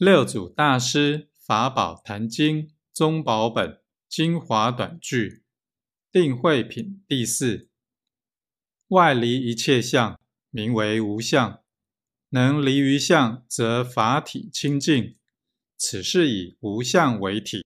六祖大师法宝坛经宗宝本精华短句定慧品第四。外离一切相，名为无相。能离于相，则法体清净。此是以无相为体。